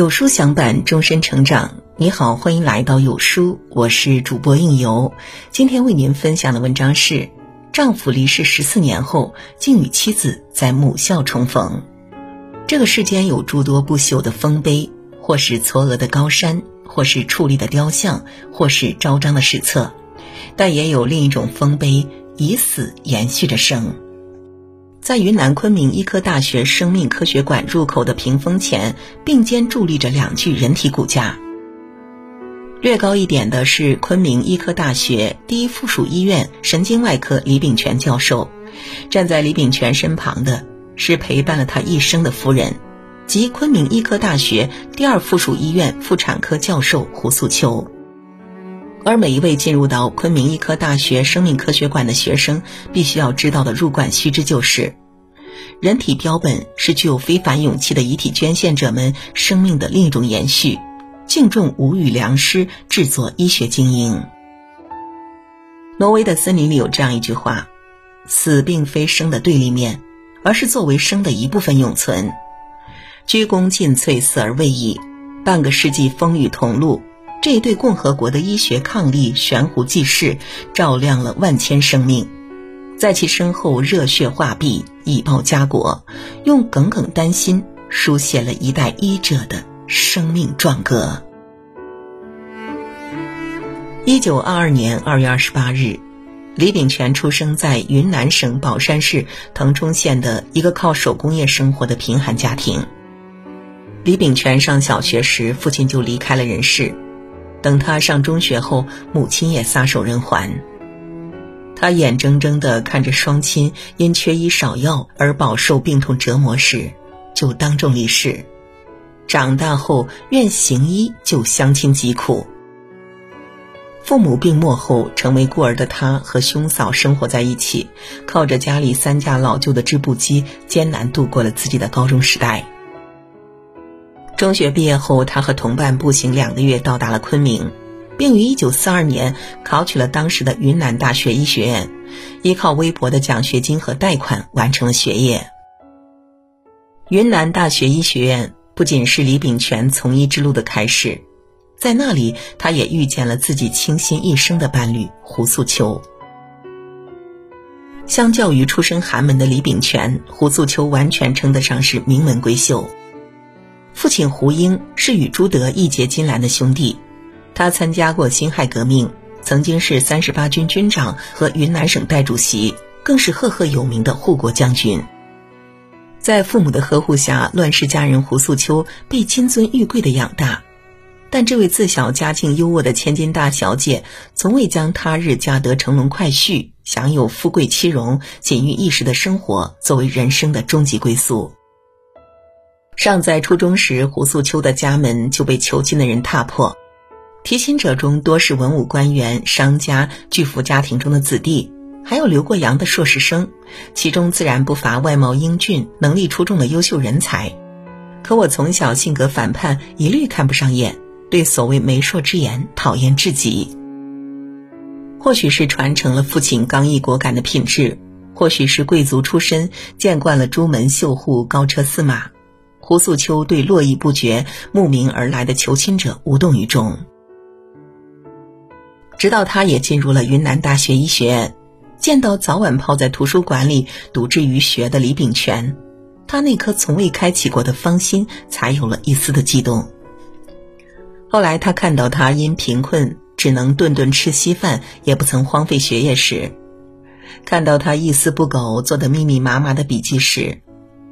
有书相伴，终身成长。你好，欢迎来到有书，我是主播应由。今天为您分享的文章是：丈夫离世十四年后，竟与妻子在母校重逢。这个世间有诸多不朽的丰碑，或是嵯峨的高山，或是矗立的雕像，或是昭彰的史册，但也有另一种丰碑，以死延续着生。在云南昆明医科大学生命科学馆入口的屏风前，并肩伫立着两具人体骨架。略高一点的是昆明医科大学第一附属医院神经外科李炳全教授，站在李炳全身旁的是陪伴了他一生的夫人，即昆明医科大学第二附属医院妇产科教授胡素秋。而每一位进入到昆明医科大学生命科学馆的学生，必须要知道的入馆须知就是：人体标本是具有非凡勇气的遗体捐献者们生命的另一种延续。敬重无语良师，制作医学精英。挪威的森林里有这样一句话：“死并非生的对立面，而是作为生的一部分永存。”鞠躬尽瘁，死而未已。半个世纪风雨同路。这一对共和国的医学伉俪悬壶济世，照亮了万千生命，在其身后热血画壁，以报家国，用耿耿丹心书写了一代医者的生命壮歌。一九二二年二月二十八日，李炳全出生在云南省保山市腾冲县的一个靠手工业生活的贫寒家庭。李炳全上小学时，父亲就离开了人世。等他上中学后，母亲也撒手人寰。他眼睁睁地看着双亲因缺医少药而饱受病痛折磨时，就当众离世。长大后愿行医救乡亲疾苦。父母病没后，成为孤儿的他和兄嫂生活在一起，靠着家里三架老旧的织布机，艰难度过了自己的高中时代。中学毕业后，他和同伴步行两个月到达了昆明，并于1942年考取了当时的云南大学医学院，依靠微薄的奖学金和贷款完成了学业。云南大学医学院不仅是李炳全从医之路的开始，在那里他也遇见了自己倾心一生的伴侣胡素秋。相较于出身寒门的李炳全，胡素秋完全称得上是名门闺秀。父亲胡英是与朱德义结金兰的兄弟，他参加过辛亥革命，曾经是三十八军军长和云南省代主席，更是赫赫有名的护国将军。在父母的呵护下，乱世佳人胡素秋被金尊玉贵的养大，但这位自小家境优渥的千金大小姐，从未将他日嫁得乘龙快婿、享有富贵妻荣、锦衣一时的生活作为人生的终极归宿。尚在初中时，胡素秋的家门就被囚禁的人踏破，提亲者中多是文武官员、商家、巨富家庭中的子弟，还有留过洋的硕士生，其中自然不乏外貌英俊、能力出众的优秀人才。可我从小性格反叛，一律看不上眼，对所谓媒妁之言讨厌至极。或许是传承了父亲刚毅果敢的品质，或许是贵族出身，见惯了朱门绣户、高车驷马。胡素秋对络绎不绝慕名而来的求亲者无动于衷，直到他也进入了云南大学医学院，见到早晚泡在图书馆里读志于学的李炳全，他那颗从未开启过的芳心才有了一丝的悸动。后来他看到他因贫困只能顿顿吃稀饭，也不曾荒废学业时，看到他一丝不苟做的密密麻麻的笔记时。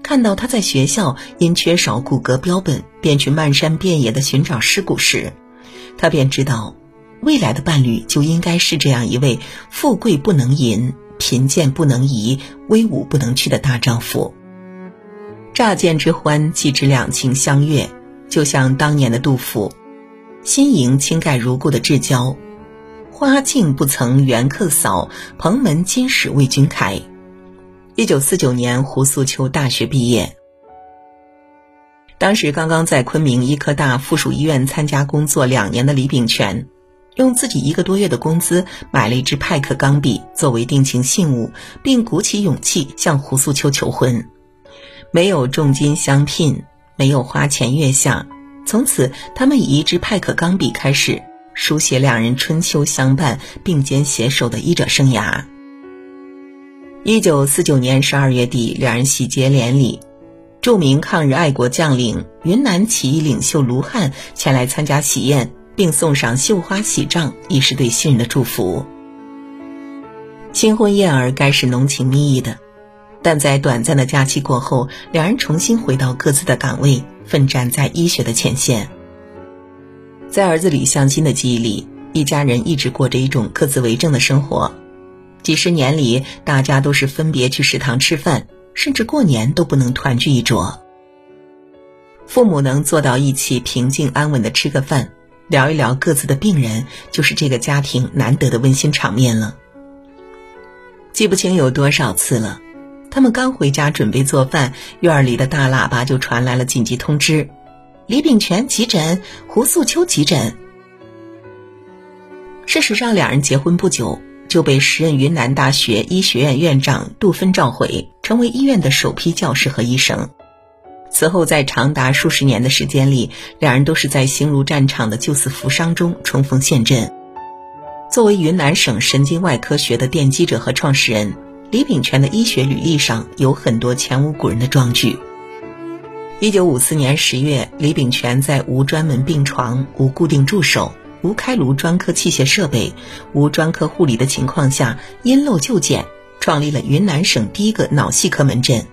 看到他在学校因缺少骨骼标本，便去漫山遍野的寻找尸骨时，他便知道，未来的伴侣就应该是这样一位富贵不能淫、贫贱不能移、威武不能屈的大丈夫。乍见之欢，即知两情相悦，就像当年的杜甫：“新迎青盖如故的至交，花径不曾缘客扫，蓬门今始为君开。”一九四九年，胡素秋大学毕业。当时刚刚在昆明医科大附属医院参加工作两年的李炳全，用自己一个多月的工资买了一支派克钢笔作为定情信物，并鼓起勇气向胡素秋求婚。没有重金相聘，没有花前月下，从此，他们以一支派克钢笔开始书写两人春秋相伴、并肩携手的医者生涯。一九四九年十二月底，两人喜结连理。著名抗日爱国将领、云南起义领袖卢汉前来参加喜宴，并送上绣花喜帐，以示对新人的祝福。新婚燕尔该是浓情蜜意的，但在短暂的假期过后，两人重新回到各自的岗位，奋战在医学的前线。在儿子李向新的记忆里，一家人一直过着一种各自为政的生活。几十年里，大家都是分别去食堂吃饭，甚至过年都不能团聚一桌。父母能做到一起平静安稳的吃个饭，聊一聊各自的病人，就是这个家庭难得的温馨场面了。记不清有多少次了，他们刚回家准备做饭，院儿里的大喇叭就传来了紧急通知：李炳全急诊，胡素秋急诊。事实上，两人结婚不久就被时任云南大学医学院院长杜芬召回，成为医院的首批教师和医生。此后，在长达数十年的时间里，两人都是在形如战场的救死扶伤中冲锋陷阵。作为云南省神经外科学的奠基者和创始人，李炳全的医学履历上有很多前无古人的壮举。一九五四年十月，李炳全在无专门病床、无固定助手、无开颅专科器械设备、无专科护理的情况下，因陋就简，创立了云南省第一个脑系科门诊，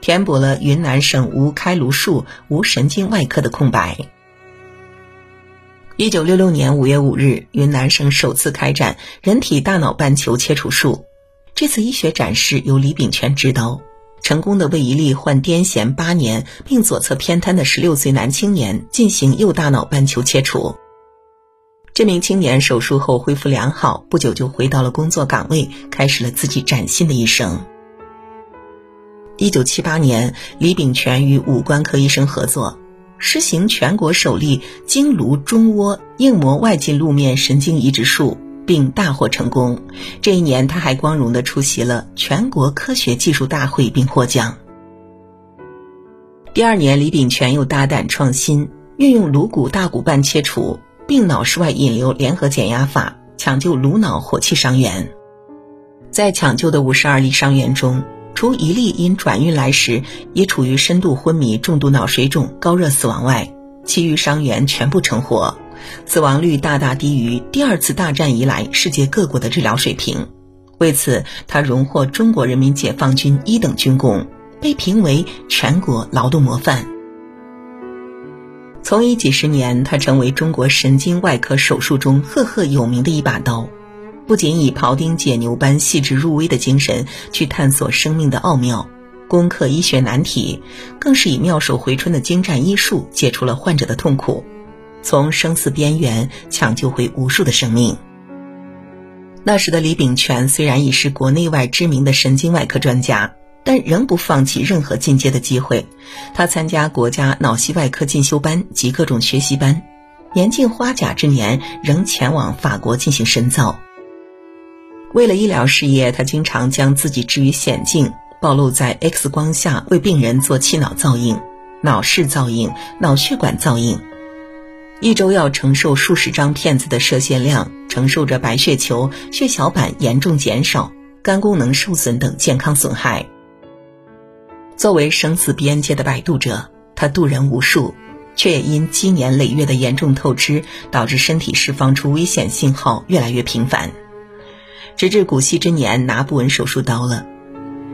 填补了云南省无开颅术、无神经外科的空白。一九六六年五月五日，云南省首次开展人体大脑半球切除术。这次医学展示由李炳全执刀，成功的为一例患癫痫八年并左侧偏瘫的十六岁男青年进行右大脑半球切除。这名青年手术后恢复良好，不久就回到了工作岗位，开始了自己崭新的一生。一九七八年，李炳全与五官科医生合作。施行全国首例经颅中窝硬膜外进路面神经移植术，并大获成功。这一年，他还光荣地出席了全国科学技术大会，并获奖。第二年，李炳全又大胆创新，运用颅骨大骨瓣切除并脑室外引流联合减压法，抢救颅脑火气伤员。在抢救的五十二例伤员中，除一例因转运来时已处于深度昏迷、重度脑水肿、高热死亡外，其余伤员全部成活，死亡率大大低于第二次大战以来世界各国的治疗水平。为此，他荣获中国人民解放军一等军功，被评为全国劳动模范。从医几十年，他成为中国神经外科手术中赫赫有名的一把刀。不仅以庖丁解牛般细致入微的精神去探索生命的奥妙，攻克医学难题，更是以妙手回春的精湛医术解除了患者的痛苦，从生死边缘抢救回无数的生命。那时的李炳全虽然已是国内外知名的神经外科专家，但仍不放弃任何进阶的机会。他参加国家脑系外科进修班及各种学习班，年近花甲之年，仍前往法国进行深造。为了医疗事业，他经常将自己置于险境，暴露在 X 光下为病人做气脑造影、脑室造影、脑血管造影，一周要承受数十张片子的射线量，承受着白血球、血小板严重减少、肝功能受损等健康损害。作为生死边界的摆渡者，他渡人无数，却也因积年累月的严重透支，导致身体释放出危险信号越来越频繁。直至古稀之年拿不稳手术刀了，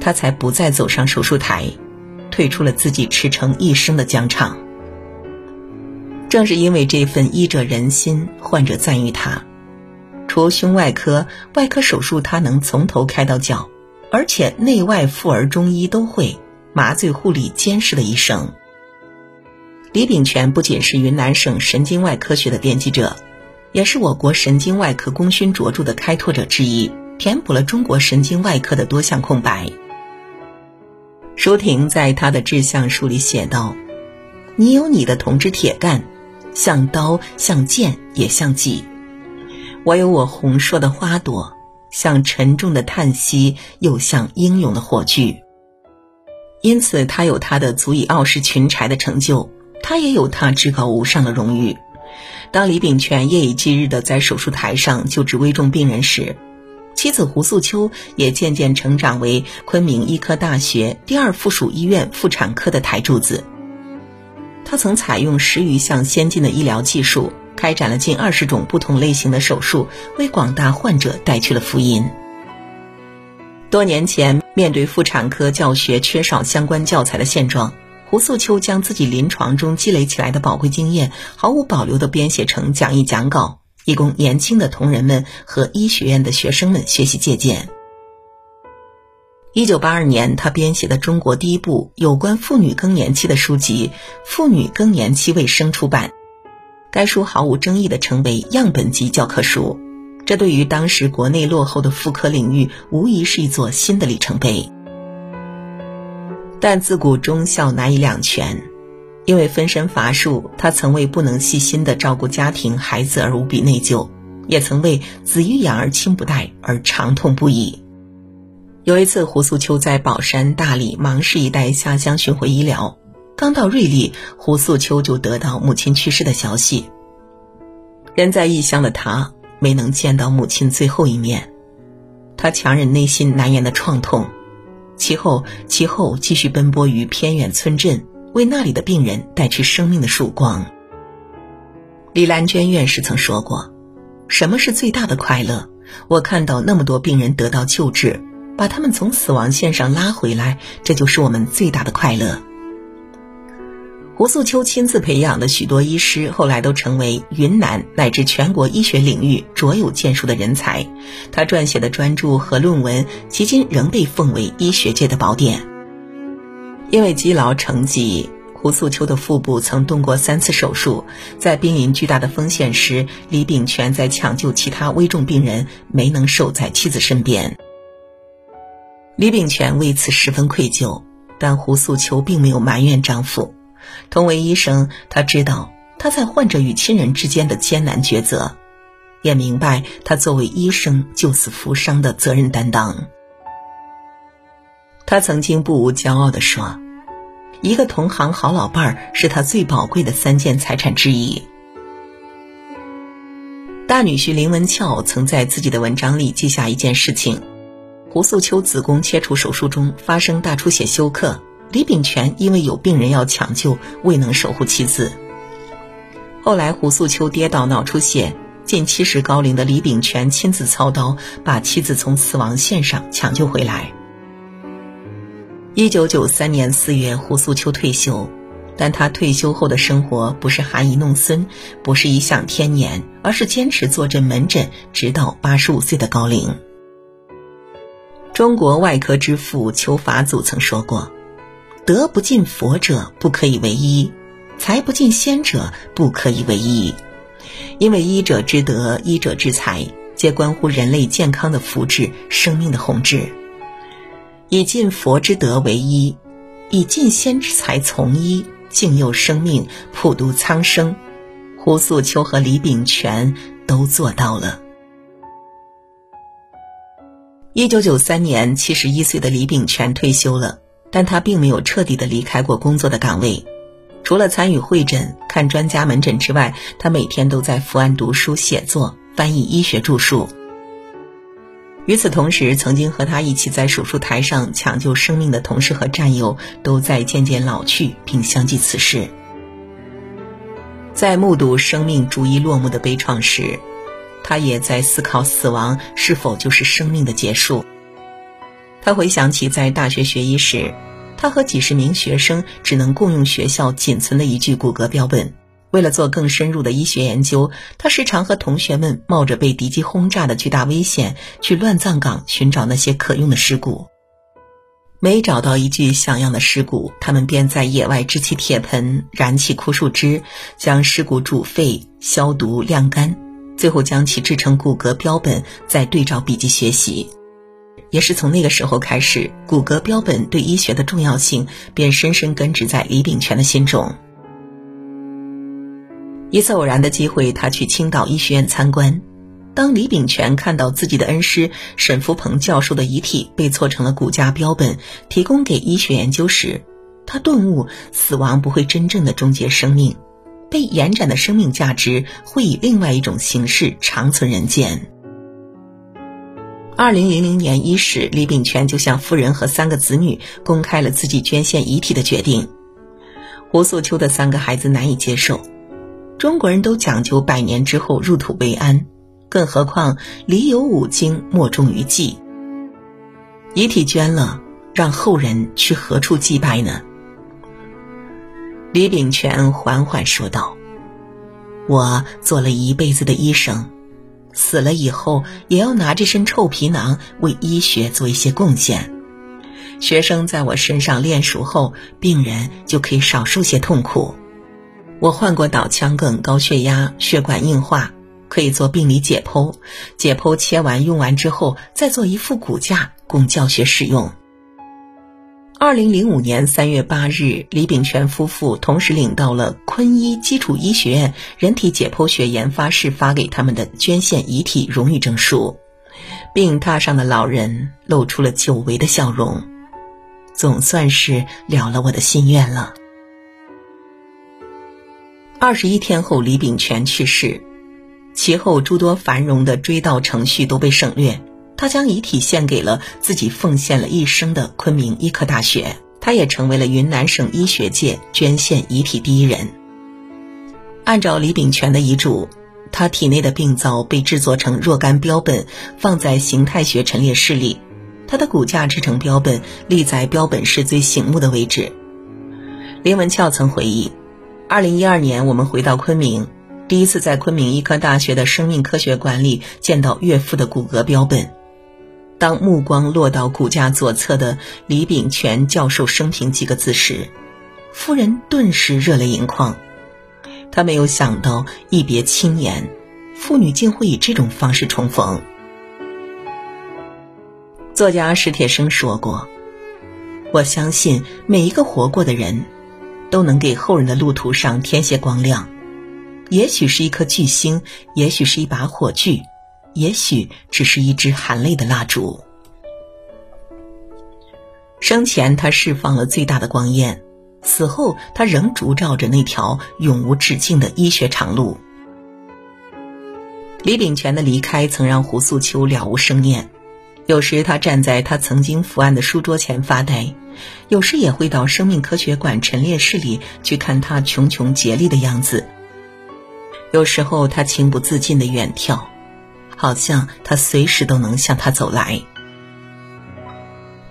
他才不再走上手术台，退出了自己驰骋一生的疆场。正是因为这份医者仁心，患者赞誉他。除胸外科、外科手术，他能从头开到脚，而且内外妇儿中医都会，麻醉护理监视的一生。李炳全不仅是云南省神经外科学的奠基者。也是我国神经外科功勋卓著的开拓者之一，填补了中国神经外科的多项空白。舒婷在他的志向书里写道：“你有你的铜枝铁干，像刀，像剑，也像戟；我有我红硕的花朵，像沉重的叹息，又像英勇的火炬。因此，他有他的足以傲视群才的成就。”他也有他至高无上的荣誉。当李炳全夜以继日的在手术台上救治危重病人时，妻子胡素秋也渐渐成长为昆明医科大学第二附属医院妇产科的台柱子。他曾采用十余项先进的医疗技术，开展了近二十种不同类型的手术，为广大患者带去了福音。多年前，面对妇产科教学缺少相关教材的现状，胡素秋将自己临床中积累起来的宝贵经验，毫无保留地编写成讲义讲稿。以供年轻的同仁们和医学院的学生们学习借鉴。一九八二年，他编写的中国第一部有关妇女更年期的书籍《妇女更年期卫生》出版，该书毫无争议地成为样本级教科书。这对于当时国内落后的妇科领域，无疑是一座新的里程碑。但自古忠孝难以两全。因为分身乏术，他曾为不能细心的照顾家庭孩子而无比内疚，也曾为子欲养而亲不待而长痛不已。有一次，胡素秋在宝山、大理、芒市一带下乡巡回医疗，刚到瑞丽，胡素秋就得到母亲去世的消息。人在异乡的他没能见到母亲最后一面，他强忍内心难言的创痛，其后其后继续奔波于偏远村镇。为那里的病人带去生命的曙光。李兰娟院士曾说过：“什么是最大的快乐？我看到那么多病人得到救治，把他们从死亡线上拉回来，这就是我们最大的快乐。”胡素秋亲自培养的许多医师，后来都成为云南乃至全国医学领域卓有建树的人才。他撰写的专著和论文，迄今仍被奉为医学界的宝典。因为积劳成疾，胡素秋的腹部曾动过三次手术。在濒临巨大的风险时，李炳全在抢救其他危重病人，没能守在妻子身边。李炳全为此十分愧疚，但胡素秋并没有埋怨丈夫。同为医生，他知道他在患者与亲人之间的艰难抉择，也明白他作为医生救死扶伤的责任担当。他曾经不无骄傲地说：“一个同行好老伴儿是他最宝贵的三件财产之一。”大女婿林文俏曾在自己的文章里记下一件事情：胡素秋子宫切除手术中发生大出血休克，李炳全因为有病人要抢救，未能守护妻子。后来胡素秋跌倒脑出血，近七十高龄的李炳全亲自操刀，把妻子从死亡线上抢救回来。一九九三年四月，胡素秋退休，但他退休后的生活不是含饴弄孙，不是颐享天年，而是坚持坐镇门诊，直到八十五岁的高龄。中国外科之父邱法祖曾说过：“德不尽佛者，不可以为医；才不尽仙者，不可以为医。因为医者之德，医者之才，皆关乎人类健康的福祉，生命的宏志。”以尽佛之德为医，以尽仙之才从医，敬佑生命，普度苍生。胡素秋和李炳全都做到了。一九九三年，七十一岁的李炳全退休了，但他并没有彻底的离开过工作的岗位。除了参与会诊、看专家门诊之外，他每天都在伏案读书、写作、翻译医学著述。与此同时，曾经和他一起在手术台上抢救生命的同事和战友，都在渐渐老去，并相继辞世。在目睹生命逐一落幕的悲怆时，他也在思考死亡是否就是生命的结束。他回想起在大学学医时，他和几十名学生只能共用学校仅存的一具骨骼标本。为了做更深入的医学研究，他时常和同学们冒着被敌机轰炸的巨大危险，去乱葬岗寻找那些可用的尸骨。每找到一具像样的尸骨，他们便在野外支起铁盆，燃起枯树枝，将尸骨煮沸、消毒、晾干，最后将其制成骨骼标本，再对照笔记学习。也是从那个时候开始，骨骼标本对医学的重要性便深深根植在李炳全的心中。一次偶然的机会，他去青岛医学院参观。当李炳全看到自己的恩师沈福鹏教授的遗体被做成了骨架标本，提供给医学研究时，他顿悟，死亡不会真正的终结生命，被延展的生命价值会以另外一种形式长存人间。二零零零年伊始，李炳全就向夫人和三个子女公开了自己捐献遗体的决定。胡素秋的三个孩子难以接受，中国人都讲究百年之后入土为安，更何况礼有五经，莫重于祭。遗体捐了，让后人去何处祭拜呢？李炳全缓缓说道：“我做了一辈子的医生。”死了以后，也要拿这身臭皮囊为医学做一些贡献。学生在我身上练熟后，病人就可以少受些痛苦。我患过脑腔梗、高血压、血管硬化，可以做病理解剖。解剖切完用完之后，再做一副骨架供教学使用。二零零五年三月八日，李炳全夫妇同时领到了昆医基础医学院人体解剖学研发室发给他们的捐献遗体荣誉证书。病榻上的老人露出了久违的笑容，总算是了了我的心愿了。二十一天后，李炳全去世，其后诸多繁荣的追悼程序都被省略。他将遗体献给了自己奉献了一生的昆明医科大学，他也成为了云南省医学界捐献遗体第一人。按照李炳全的遗嘱，他体内的病灶被制作成若干标本，放在形态学陈列室里。他的骨架制成标本，立在标本室最醒目的位置。林文俏曾回忆，二零一二年我们回到昆明，第一次在昆明医科大学的生命科学馆里见到岳父的骨骼标本。当目光落到骨架左侧的李炳全教授生平几个字时，夫人顿时热泪盈眶。她没有想到一别青年，父女竟会以这种方式重逢。作家史铁生说过：“我相信每一个活过的人，都能给后人的路途上添些光亮。也许是一颗巨星，也许是一把火炬。”也许只是一支含泪的蜡烛。生前他释放了最大的光焰，死后他仍烛照着那条永无止境的医学长路。李炳全的离开曾让胡素秋了无生念，有时他站在他曾经伏案的书桌前发呆，有时也会到生命科学馆陈列室里去看他穷穷竭力的样子。有时候他情不自禁的远眺。好像他随时都能向他走来，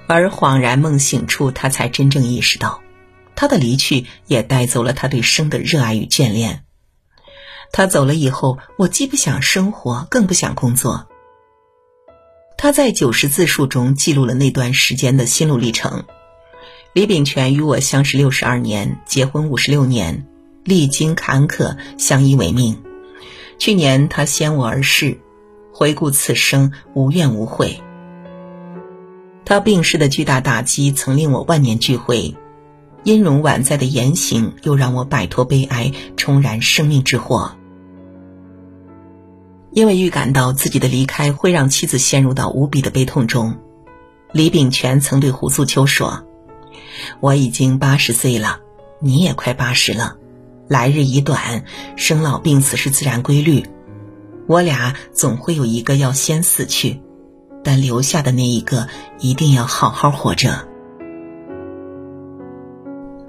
而恍然梦醒处，他才真正意识到，他的离去也带走了他对生的热爱与眷恋。他走了以后，我既不想生活，更不想工作。他在九十字数中记录了那段时间的心路历程。李炳全与我相识六十二年，结婚五十六年，历经坎坷，相依为命。去年他先我而逝。回顾此生，无怨无悔。他病逝的巨大打击曾令我万念俱灰，音容宛在的言行又让我摆脱悲哀，重燃生命之火。因为预感到自己的离开会让妻子陷入到无比的悲痛中，李炳全曾对胡素秋说：“我已经八十岁了，你也快八十了，来日已短，生老病死是自然规律。”我俩总会有一个要先死去，但留下的那一个一定要好好活着。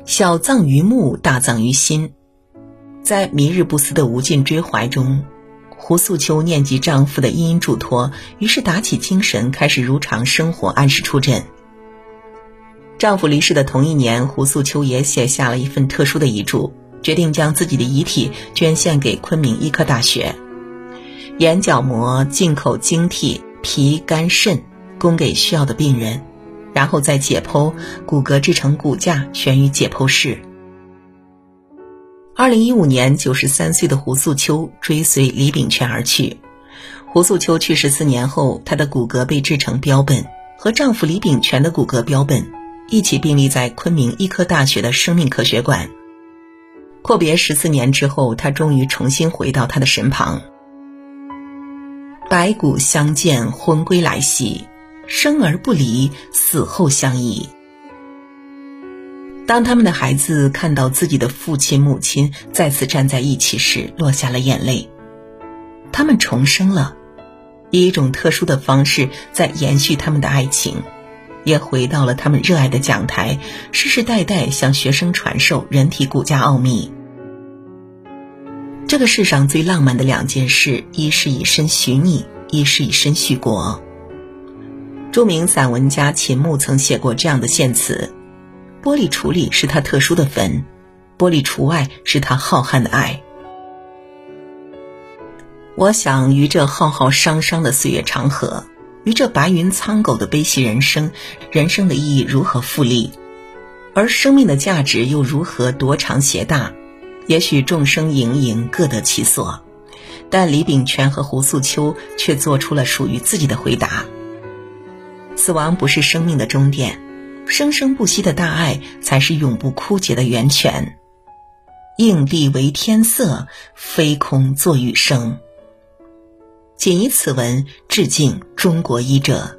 小葬于目，大葬于心。在弥日不思的无尽追怀中，胡素秋念及丈夫的殷殷嘱托，于是打起精神，开始如常生活，按时出诊。丈夫离世的同一年，胡素秋也写下了一份特殊的遗嘱，决定将自己的遗体捐献给昆明医科大学。眼角膜、进口晶体、脾、肝、肾，供给需要的病人，然后再解剖骨骼制成骨架，悬于解剖室。二零一五年，九十三岁的胡素秋追随李炳全而去。胡素秋去世四年后，她的骨骼被制成标本，和丈夫李炳全的骨骼标本一起并立在昆明医科大学的生命科学馆。阔别十四年之后，她终于重新回到他的身旁。白骨相见，魂归来兮；生而不离，死后相依。当他们的孩子看到自己的父亲、母亲再次站在一起时，落下了眼泪。他们重生了，以一种特殊的方式在延续他们的爱情，也回到了他们热爱的讲台，世世代代向学生传授人体骨架奥秘。这个世上最浪漫的两件事，一是以身许你，一是以身许国。著名散文家秦牧曾写过这样的献词。玻璃橱里是他特殊的坟，玻璃橱外是他浩瀚的爱。我想，于这浩浩汤汤的岁月长河，于这白云苍狗的悲喜人生，人生的意义如何复利？而生命的价值又如何夺长携大？也许众生盈盈，各得其所，但李炳全和胡素秋却做出了属于自己的回答：死亡不是生命的终点。生生不息的大爱，才是永不枯竭的源泉。应地为天色，非空作雨声。仅以此文致敬中国医者。